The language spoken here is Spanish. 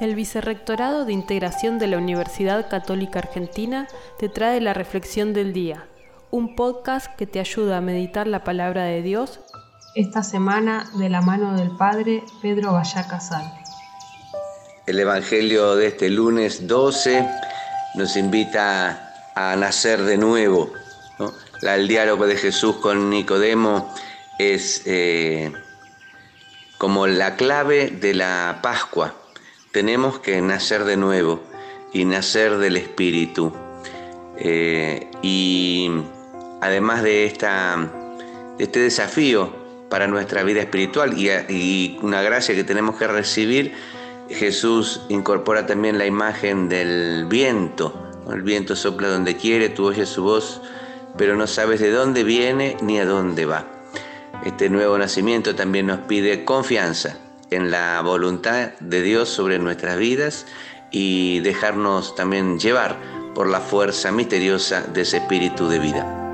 El Vicerrectorado de Integración de la Universidad Católica Argentina te trae la Reflexión del Día, un podcast que te ayuda a meditar la palabra de Dios esta semana de la mano del Padre Pedro Vallá Casal. El Evangelio de este lunes 12 nos invita a nacer de nuevo. El diálogo de Jesús con Nicodemo es eh, como la clave de la Pascua tenemos que nacer de nuevo y nacer del Espíritu. Eh, y además de, esta, este desafío para nuestra vida espiritual y, una gracia que tenemos que recibir, Jesús incorpora también la imagen del viento. El viento sopla donde quiere, tú oyes su voz, pero no sabes de dónde viene ni a dónde va. Este nuevo nacimiento también nos pide confianza en la voluntad de Dios sobre nuestras vidas y dejarnos también llevar por la fuerza misteriosa de ese espíritu de vida.